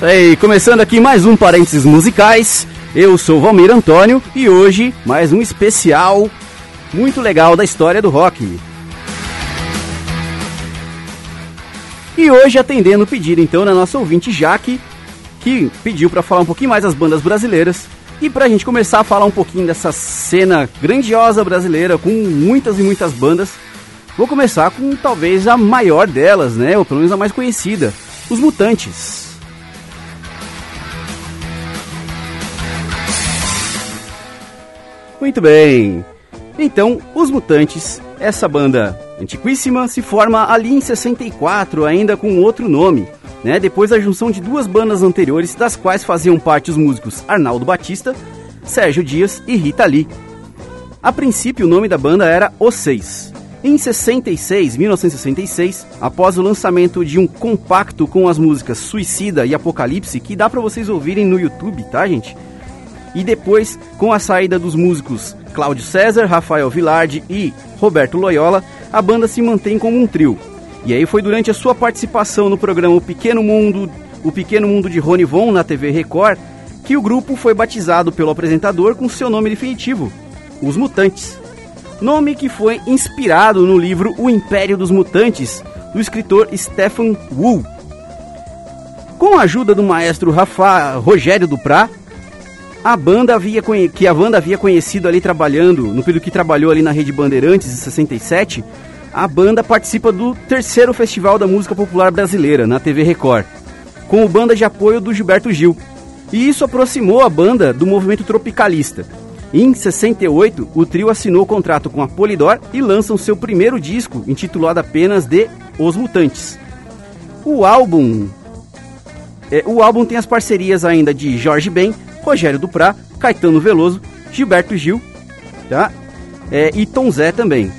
Isso aí, começando aqui mais um Parênteses Musicais. Eu sou Valmir Antônio e hoje mais um especial muito legal da história do rock. E hoje atendendo o pedido então da nossa ouvinte Jaque, que pediu para falar um pouquinho mais das bandas brasileiras e para a gente começar a falar um pouquinho dessa cena grandiosa brasileira com muitas e muitas bandas. Vou começar com talvez a maior delas, né, ou pelo menos a mais conhecida, os Mutantes. Muito bem. Então, Os Mutantes, essa banda antiquíssima, se forma ali em 64, ainda com outro nome, né? Depois da junção de duas bandas anteriores, das quais faziam parte os músicos Arnaldo Batista, Sérgio Dias e Rita Lee. A princípio, o nome da banda era Os Seis. Em 66, 1966, após o lançamento de um compacto com as músicas Suicida e Apocalipse, que dá para vocês ouvirem no YouTube, tá, gente? E depois, com a saída dos músicos Cláudio César, Rafael Vilardi e Roberto Loyola, a banda se mantém como um trio. E aí foi durante a sua participação no programa O Pequeno Mundo, O Pequeno Mundo de Rony Von na TV Record, que o grupo foi batizado pelo apresentador com seu nome definitivo, Os Mutantes. Nome que foi inspirado no livro O Império dos Mutantes, do escritor Stephen Wu. Com a ajuda do maestro Rafa Rogério Duprá, a banda havia que a banda havia conhecido ali trabalhando, no período que trabalhou ali na Rede Bandeirantes em 67, a banda participa do terceiro Festival da Música Popular Brasileira, na TV Record, com o banda de apoio do Gilberto Gil. E isso aproximou a banda do movimento tropicalista. Em 68, o trio assinou o contrato com a Polydor e lançam seu primeiro disco, intitulado apenas de Os Mutantes. O álbum é, o álbum tem as parcerias ainda de Jorge Ben, Rogério Duprá, Caetano Veloso, Gilberto Gil, tá? É, e Tom Zé também.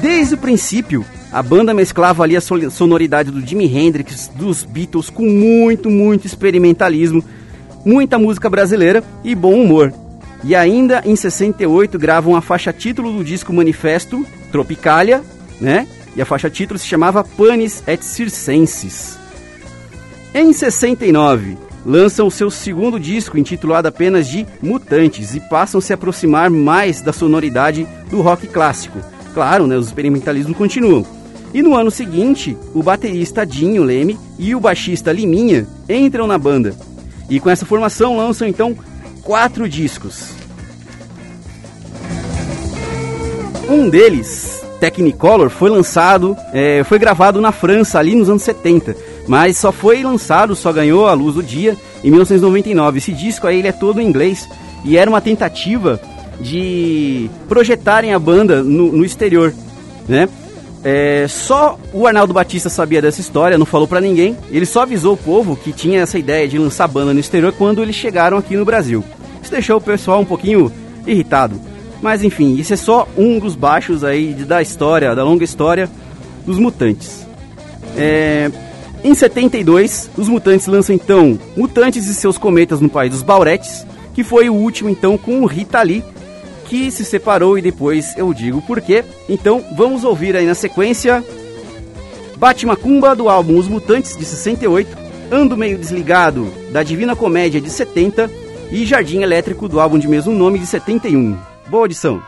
Desde o princípio, a banda mesclava ali a sonoridade do Jimi Hendrix, dos Beatles, com muito, muito experimentalismo, muita música brasileira e bom humor. E ainda em 68 gravam a faixa título do disco Manifesto, Tropicalia, né? E a faixa título se chamava Panis et Circenses. Em 69, lançam o seu segundo disco, intitulado apenas de Mutantes, e passam a se aproximar mais da sonoridade do rock clássico. Claro, né, os experimentalismos continuam. E no ano seguinte, o baterista Dinho Leme e o baixista Liminha entram na banda. E com essa formação lançam então quatro discos. Um deles, Technicolor, foi lançado, é, foi gravado na França ali nos anos 70 mas só foi lançado, só ganhou a luz do dia em 1999. Esse disco aí ele é todo em inglês e era uma tentativa de projetarem a banda no, no exterior, né? É, só o Arnaldo Batista sabia dessa história, não falou para ninguém. Ele só avisou o povo que tinha essa ideia de lançar banda no exterior quando eles chegaram aqui no Brasil. Isso deixou o pessoal um pouquinho irritado. Mas enfim, isso é só um dos baixos aí da história, da longa história dos Mutantes. É, em 72, os Mutantes lançam então Mutantes e seus cometas no país dos Bauretes, que foi o último então com o Rita Lee, que se separou e depois eu digo por quê. Então vamos ouvir aí na sequência Bate Macumba do álbum Os Mutantes de 68, Ando Meio Desligado da Divina Comédia de 70 e Jardim Elétrico do álbum de mesmo nome de 71. Boa audição!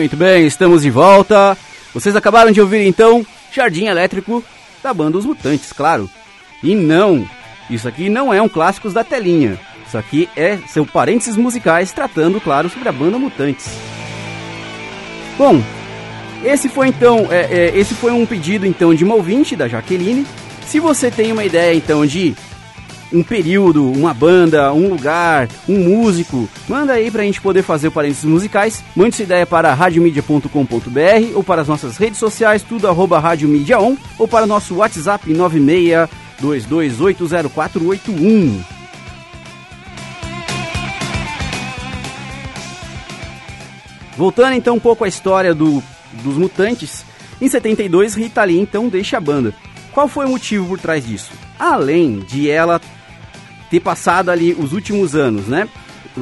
Muito bem, estamos de volta. Vocês acabaram de ouvir então Jardim Elétrico da banda Os Mutantes, claro. E não, isso aqui não é um clássicos da telinha. Isso aqui é seu parênteses musicais tratando, claro, sobre a banda Mutantes. Bom, esse foi então, é, é, esse foi um pedido então de uma ouvinte da Jaqueline. Se você tem uma ideia então de um período, uma banda, um lugar, um músico, manda aí pra gente poder fazer o parênteses musicais. Mande sua ideia para radiomedia.com.br ou para as nossas redes sociais, tudo arroba radiomedia on, ou para nosso WhatsApp 962280481. Voltando então um pouco à história do, dos mutantes, em 72 Rita Lee então deixa a banda. Qual foi o motivo por trás disso? Além de ela ter passado ali os últimos anos, né?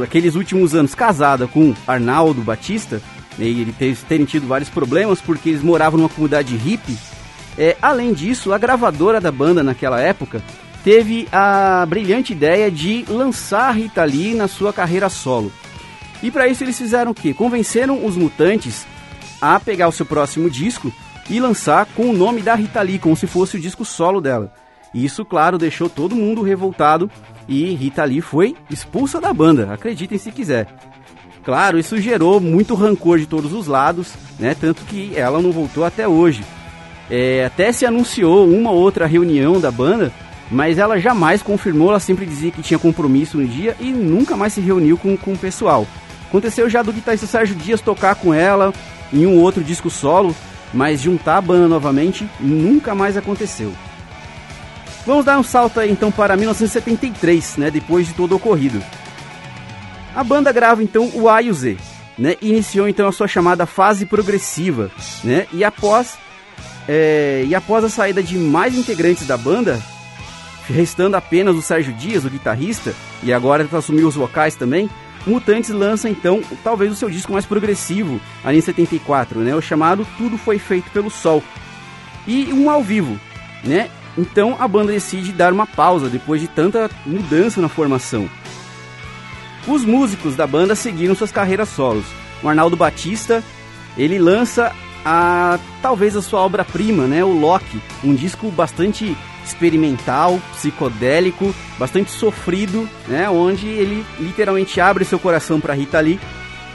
Aqueles últimos anos casada com Arnaldo Batista, né, e ele ter, terem tido vários problemas porque eles moravam numa comunidade hippie. É, além disso, a gravadora da banda naquela época teve a brilhante ideia de lançar Rita Lee na sua carreira solo. E para isso eles fizeram o quê? Convenceram os mutantes a pegar o seu próximo disco e lançar com o nome da Rita Lee, como se fosse o disco solo dela. E isso, claro, deixou todo mundo revoltado e Rita Lee foi expulsa da banda, acreditem se quiser. Claro, isso gerou muito rancor de todos os lados, né? Tanto que ela não voltou até hoje. É, até se anunciou uma outra reunião da banda, mas ela jamais confirmou, ela sempre dizia que tinha compromisso no dia e nunca mais se reuniu com, com o pessoal. Aconteceu já do guitarrista Sérgio Dias tocar com ela em um outro disco solo, mas juntar a banda novamente nunca mais aconteceu. Vamos dar um salto aí então para 1973, né, depois de todo o ocorrido. A banda grava então o A e o Z, né, iniciou então a sua chamada fase progressiva, né, e após é, e após a saída de mais integrantes da banda, restando apenas o Sérgio Dias, o guitarrista, e agora ele assumiu os vocais também, Mutantes lança então talvez o seu disco mais progressivo, ali em 74, né, o chamado Tudo Foi Feito pelo Sol, e um ao vivo, né, então a banda decide dar uma pausa depois de tanta mudança na formação. Os músicos da banda seguiram suas carreiras solos. O Arnaldo Batista, ele lança a talvez a sua obra-prima, né, o Loki, um disco bastante experimental, psicodélico, bastante sofrido, né, onde ele literalmente abre seu coração para Rita Lee,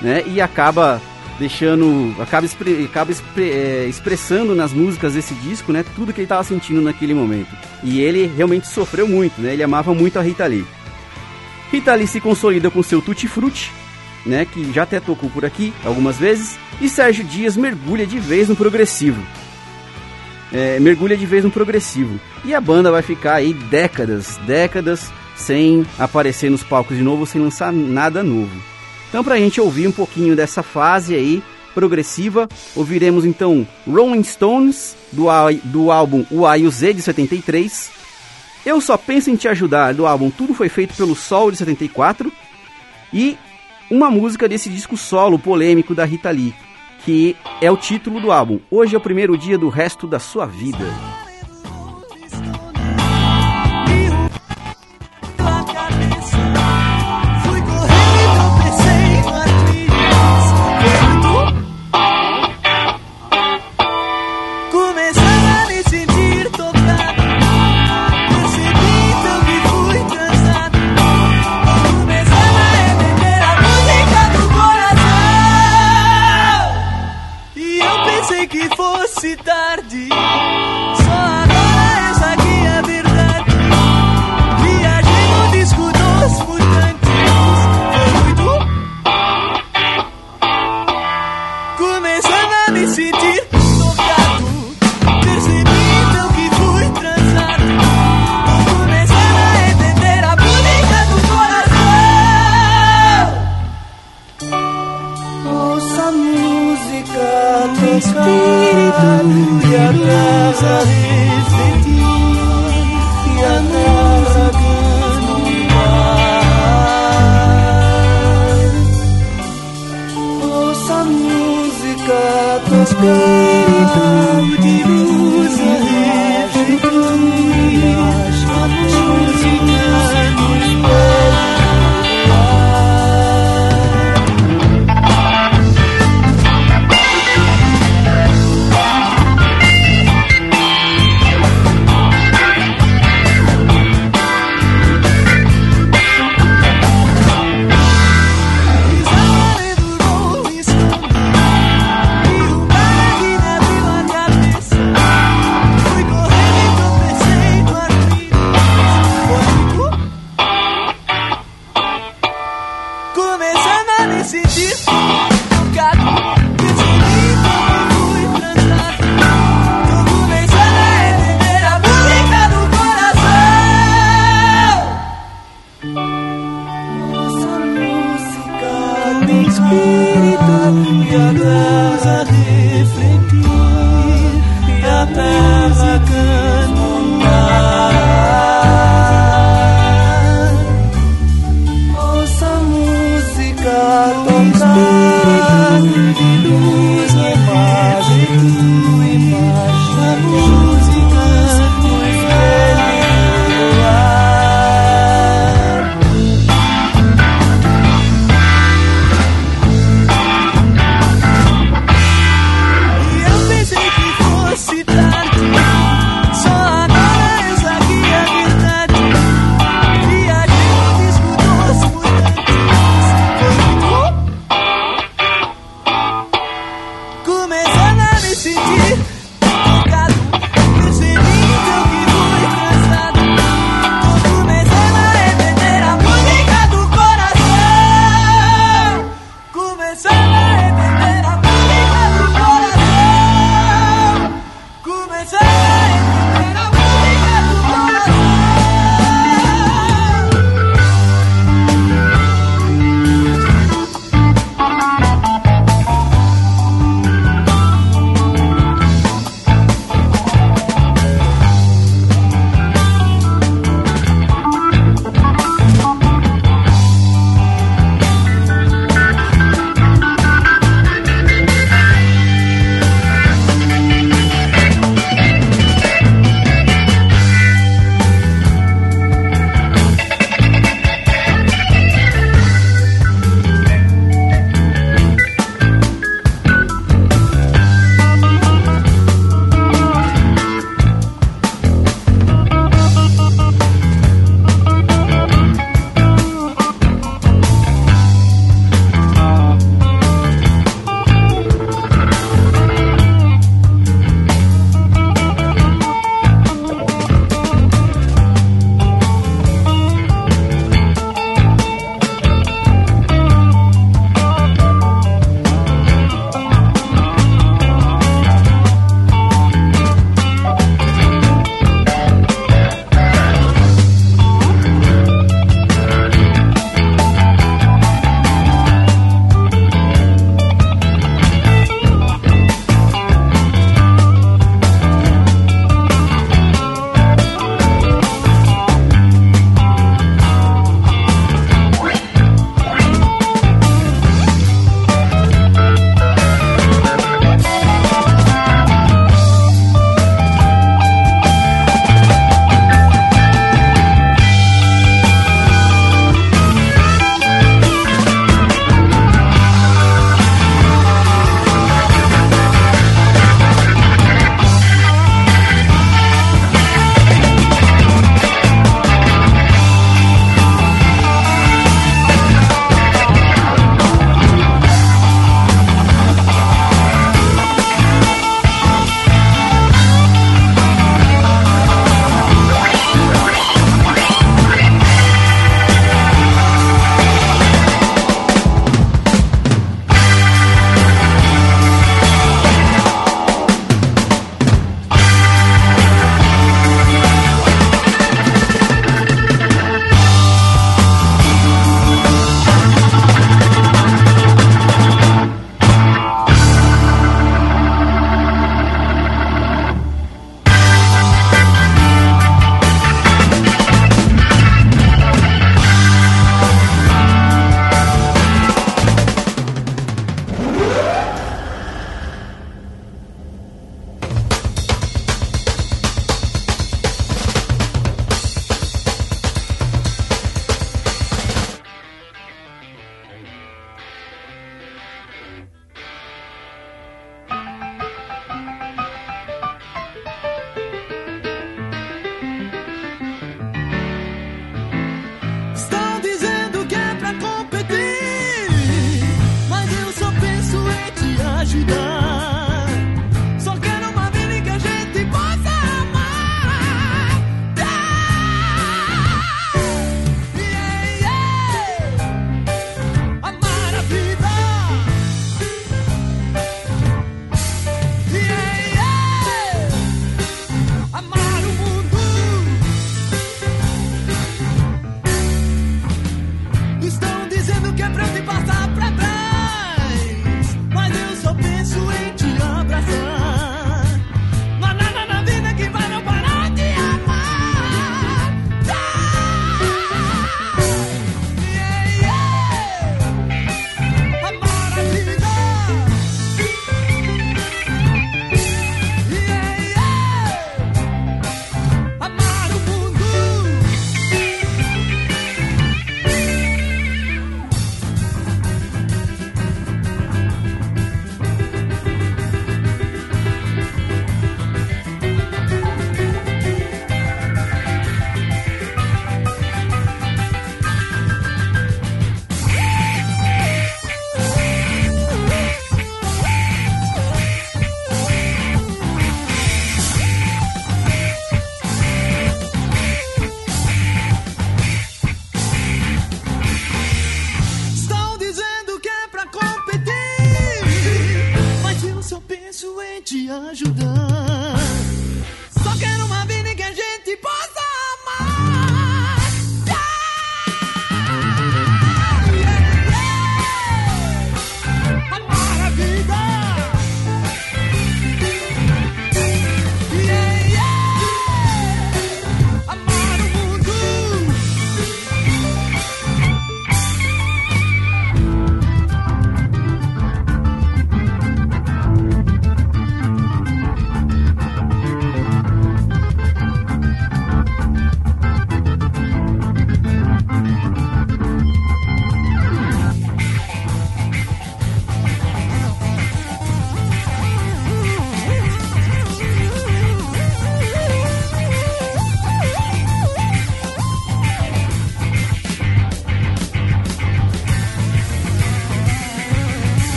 né, e acaba deixando. acaba, expre, acaba expre, é, expressando nas músicas desse disco, né? Tudo que ele estava sentindo naquele momento. E ele realmente sofreu muito, né? Ele amava muito a Rita Lee. Rita Lee se consolida com seu Tutti Frutti, né? Que já até tocou por aqui algumas vezes. E Sérgio Dias mergulha de vez no progressivo. É, mergulha de vez no progressivo. E a banda vai ficar aí décadas, décadas sem aparecer nos palcos de novo, sem lançar nada novo. Então, para a gente ouvir um pouquinho dessa fase aí progressiva, ouviremos então Rolling Stones do, do álbum O A e o Z de 73. Eu só penso em te ajudar do álbum Tudo foi feito pelo Sol de 74 e uma música desse disco solo polêmico da Rita Lee, que é o título do álbum. Hoje é o primeiro dia do resto da sua vida.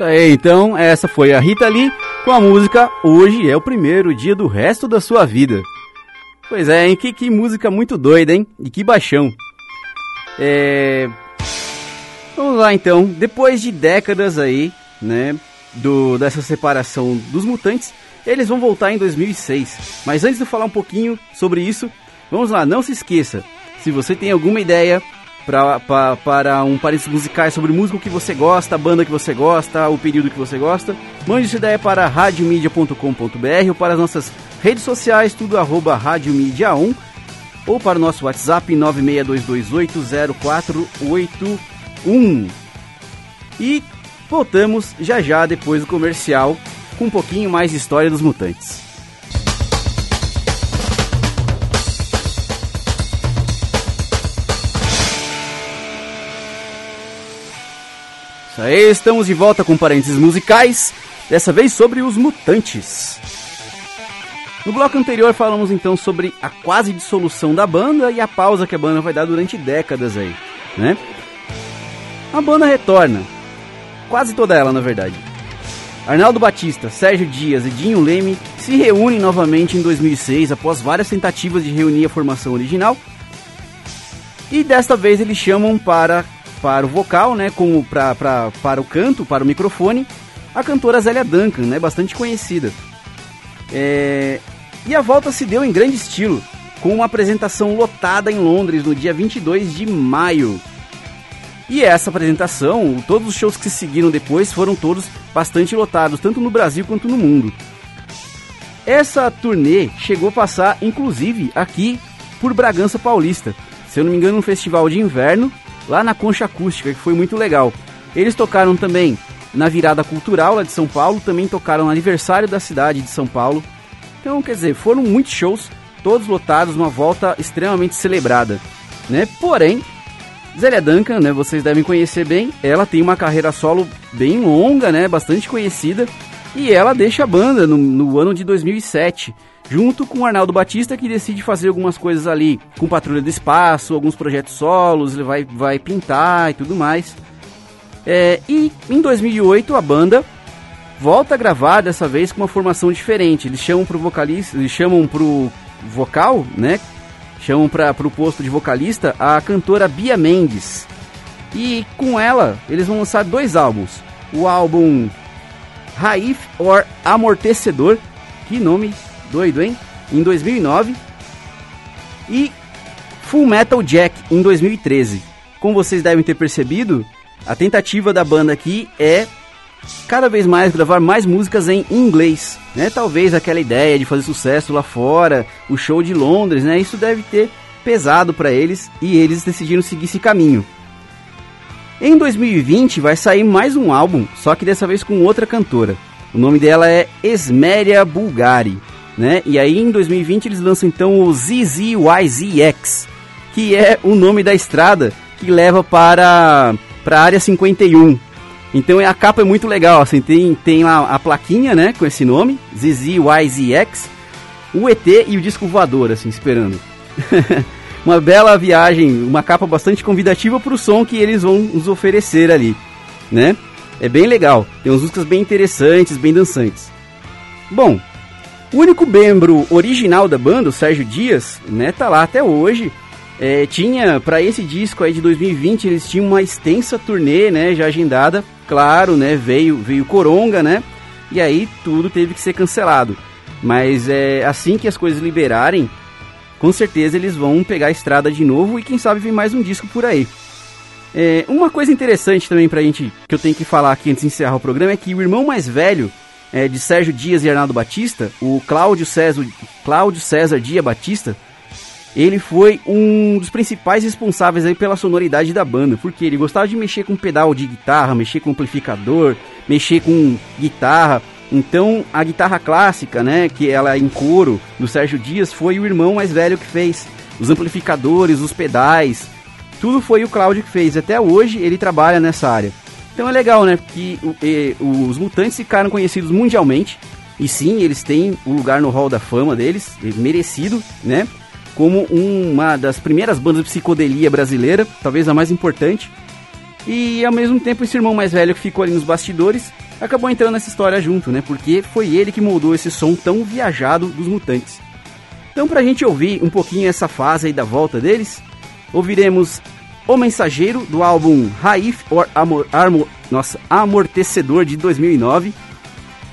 Isso aí, então, essa foi a Rita Lee com a música Hoje é o primeiro dia do resto da sua vida. Pois é, hein? Que, que música muito doida, hein? E que baixão. É... Vamos lá então. Depois de décadas aí, né? Do, dessa separação dos mutantes, eles vão voltar em 2006. Mas antes de eu falar um pouquinho sobre isso, vamos lá, não se esqueça. Se você tem alguma ideia pra, pra, para um parênteses musicais sobre música que você gosta, banda que você gosta, o período que você gosta, mande sua ideia para radiomedia.com.br ou para as nossas redes sociais, tudo arroba radiomedia1 ou para o nosso WhatsApp 962280481. E voltamos já já depois do comercial com um pouquinho mais de história dos mutantes. Estamos de volta com parênteses musicais, dessa vez sobre os mutantes. No bloco anterior falamos então sobre a quase dissolução da banda e a pausa que a banda vai dar durante décadas aí, né? A banda retorna, quase toda ela na verdade. Arnaldo Batista, Sérgio Dias e Dinho Leme se reúnem novamente em 2006 após várias tentativas de reunir a formação original. E desta vez eles chamam para, para o vocal, né, como pra, pra, para o canto, para o microfone, a cantora Zélia Duncan, né, bastante conhecida. É, E a volta se deu em grande estilo, com uma apresentação lotada em Londres no dia 22 de maio. E essa apresentação, todos os shows que se seguiram depois foram todos bastante lotados, tanto no Brasil quanto no mundo. Essa turnê chegou a passar, inclusive, aqui por Bragança Paulista. Se eu não me engano, um festival de inverno, lá na Concha Acústica, que foi muito legal. Eles tocaram também na virada cultural lá de São Paulo, também tocaram no aniversário da cidade de São Paulo. Então, quer dizer, foram muitos shows, todos lotados, uma volta extremamente celebrada, né? Porém, Zélia Duncan, né, vocês devem conhecer bem, ela tem uma carreira solo bem longa, né, bastante conhecida, e ela deixa a banda no, no ano de 2007, junto com Arnaldo Batista, que decide fazer algumas coisas ali, com Patrulha do Espaço, alguns projetos solos, ele vai, vai pintar e tudo mais. É, e em 2008 a banda volta a gravar dessa vez com uma formação diferente. Eles chamam pro vocalista, eles chamam pro vocal, né? Chamam para pro posto de vocalista a cantora Bia Mendes. E com ela, eles vão lançar dois álbuns. O álbum Raif or Amortecedor, que nome doido, hein? Em 2009. E Full Metal Jack em 2013. Como vocês devem ter percebido, a tentativa da banda aqui é cada vez mais gravar mais músicas em inglês, né? Talvez aquela ideia de fazer sucesso lá fora, o show de Londres, né? Isso deve ter pesado para eles e eles decidiram seguir esse caminho. Em 2020 vai sair mais um álbum, só que dessa vez com outra cantora. O nome dela é Esméria Bulgari, né? E aí em 2020 eles lançam então o ZZYZX, que é o nome da estrada que leva para para a área 51. Então a capa é muito legal, assim, tem, tem lá a plaquinha, né, com esse nome, ZZYZX, o ET e o disco voador, assim, esperando. uma bela viagem, uma capa bastante convidativa para o som que eles vão nos oferecer ali, né? É bem legal, tem umas músicas bem interessantes, bem dançantes. Bom, o único membro original da banda, o Sérgio Dias, né, tá lá até hoje, é, tinha, para esse disco aí de 2020, eles tinham uma extensa turnê, né, já agendada. Claro, né, veio, veio Coronga, né, e aí tudo teve que ser cancelado. Mas é assim que as coisas liberarem, com certeza eles vão pegar a estrada de novo e quem sabe vem mais um disco por aí. É, uma coisa interessante também pra gente, que eu tenho que falar aqui antes de encerrar o programa, é que o irmão mais velho é, de Sérgio Dias e Arnaldo Batista, o Cláudio César, Cláudio César Dia Batista, ele foi um dos principais responsáveis aí pela sonoridade da banda, porque ele gostava de mexer com pedal de guitarra, mexer com amplificador, mexer com guitarra. Então, a guitarra clássica, né, que ela é em couro do Sérgio Dias, foi o irmão mais velho que fez. Os amplificadores, os pedais, tudo foi o Cláudio que fez. Até hoje ele trabalha nessa área. Então é legal, né, que os Mutantes ficaram conhecidos mundialmente. E sim, eles têm o um lugar no hall da fama deles, merecido, né? como uma das primeiras bandas de psicodelia brasileira, talvez a mais importante. E ao mesmo tempo esse irmão mais velho que ficou ali nos bastidores acabou entrando nessa história junto, né? Porque foi ele que moldou esse som tão viajado dos Mutantes. Então, pra gente ouvir um pouquinho essa fase aí da volta deles, ouviremos O Mensageiro do álbum Raif or Amor, Armo- nossa, Amortecedor de 2009,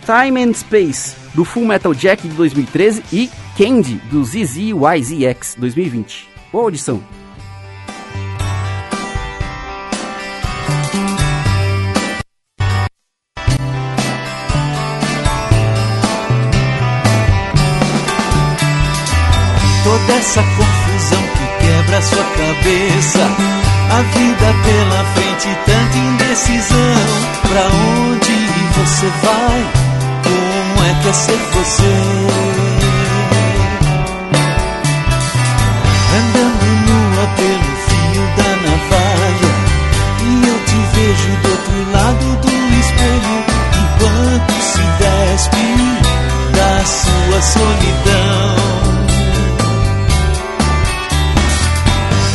Time and Space do Full Metal Jack de 2013 e Candy do ZZYZX 2020. Boa audição. Essa confusão que quebra sua cabeça. A vida pela frente, tanta indecisão. Pra onde você vai? Como é que é ser você? Andando nua pelo fio da navalha. E eu te vejo do outro lado do espelho. Enquanto se despe da sua solidão.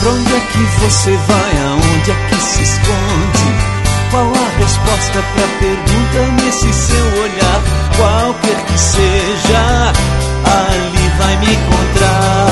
Pra onde é que você vai? Aonde é que se esconde? Qual a resposta pra pergunta nesse seu olhar? Qualquer que seja, ali vai me encontrar.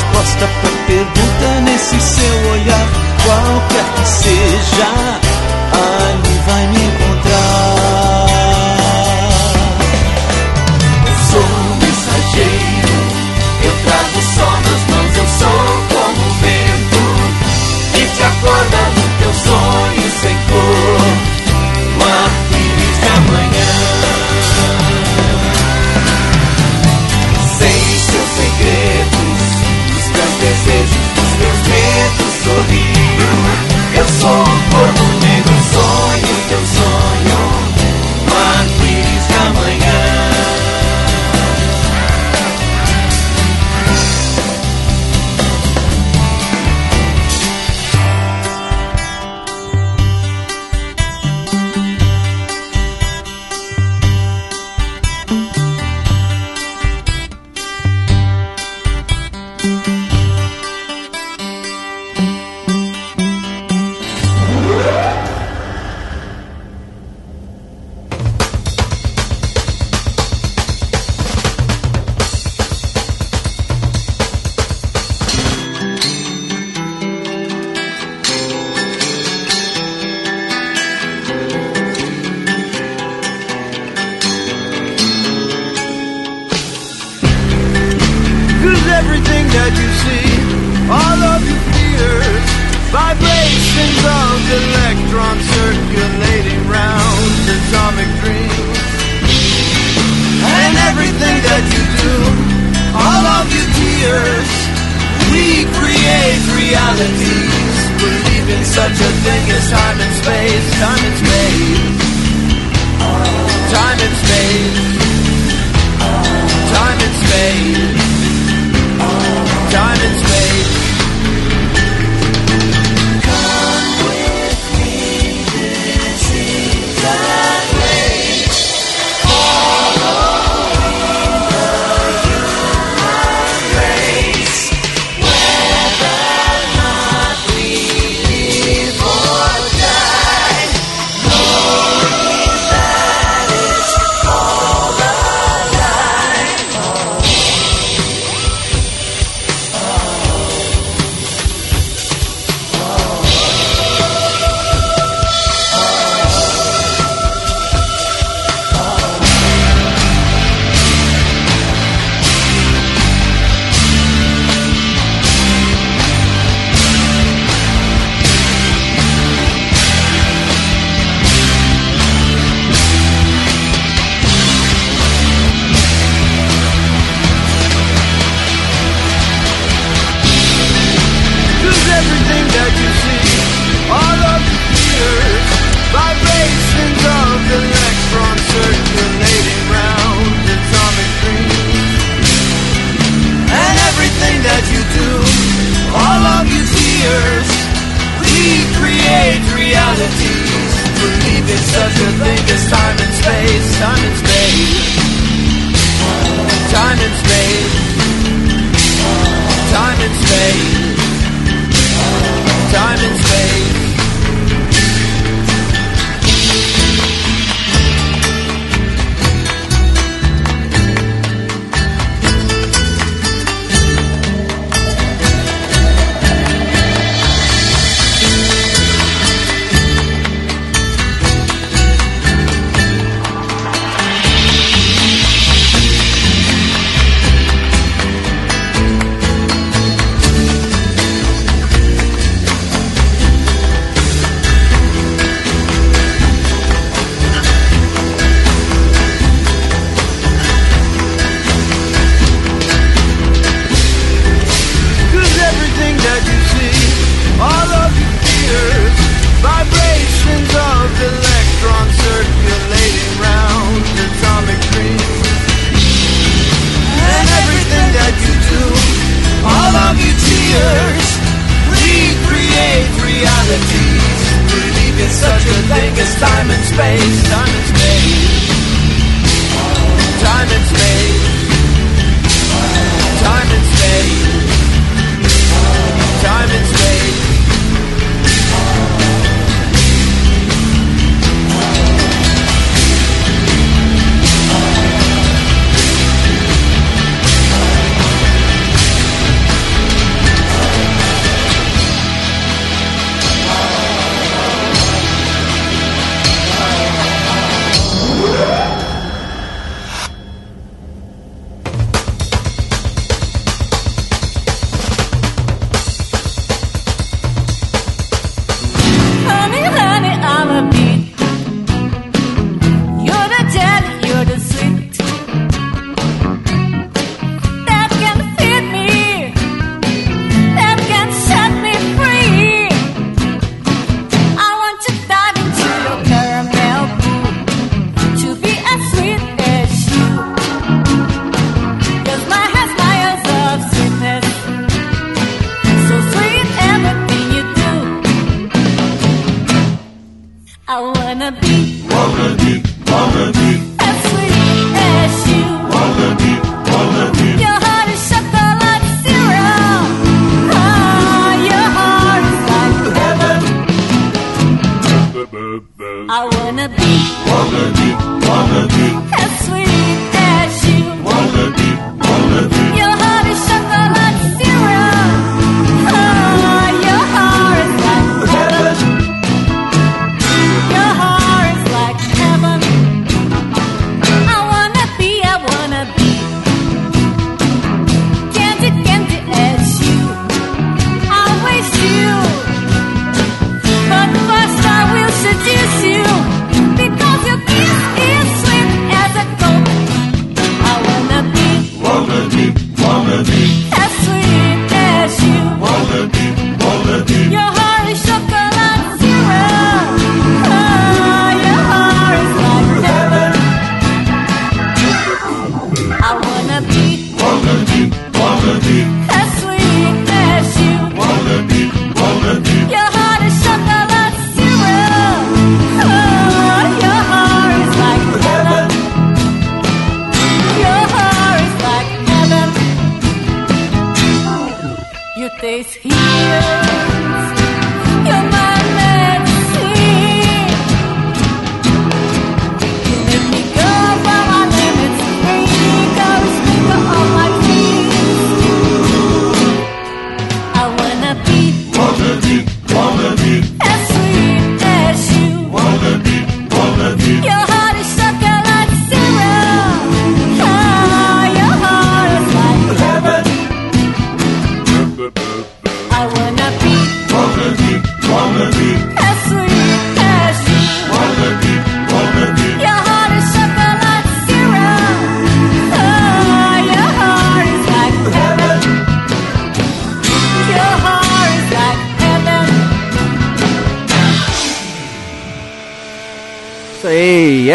Resposta pra pergunta nesse seu olhar? Qualquer que seja, ali vai me create realities. Believe in such a thing as time and space, time and space, time and space, time and space.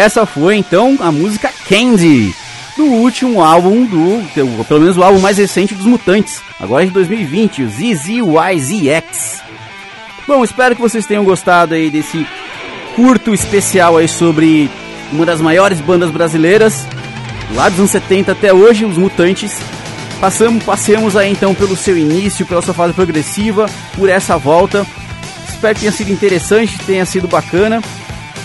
Essa foi então a música Candy, do último álbum do, pelo menos o álbum mais recente dos Mutantes, agora de 2020, o ZZYZX. Bom, espero que vocês tenham gostado aí desse curto especial aí sobre uma das maiores bandas brasileiras, lá dos anos 70 até hoje, os Mutantes. Passamos, passemos aí então pelo seu início, pela sua fase progressiva, por essa volta. Espero que tenha sido interessante, tenha sido bacana.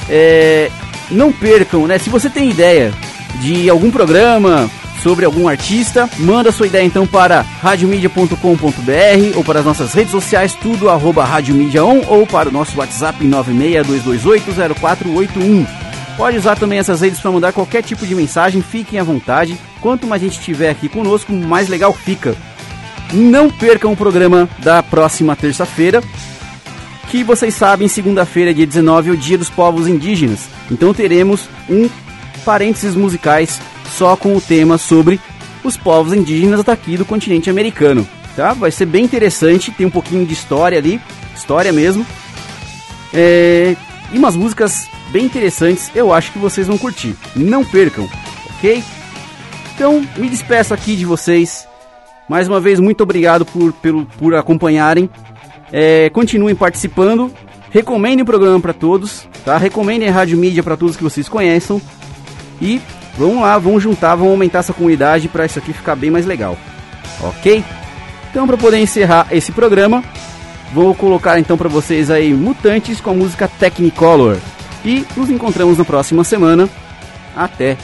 É, não percam, né? Se você tem ideia de algum programa sobre algum artista, manda sua ideia então para radiomedia.com.br ou para as nossas redes sociais, tudo arroba Rádio On ou para o nosso WhatsApp 962280481. Pode usar também essas redes para mandar qualquer tipo de mensagem, fiquem à vontade. Quanto mais gente estiver aqui conosco, mais legal fica. Não percam o programa da próxima terça-feira, que vocês sabem, segunda-feira, dia 19, é o Dia dos Povos Indígenas. Então teremos um parênteses musicais só com o tema sobre os povos indígenas daqui do continente americano. Tá? Vai ser bem interessante, tem um pouquinho de história ali, história mesmo. É... E umas músicas bem interessantes, eu acho que vocês vão curtir. Não percam, ok? Então, me despeço aqui de vocês. Mais uma vez, muito obrigado por, pelo, por acompanharem. É, continuem participando. Recomendem o programa para todos, tá? Recomendem a Rádio Mídia para todos que vocês conheçam. E vamos lá, vamos juntar, vamos aumentar essa comunidade para isso aqui ficar bem mais legal. Ok? Então, para poder encerrar esse programa, vou colocar então para vocês aí Mutantes com a música Technicolor. E nos encontramos na próxima semana. Até!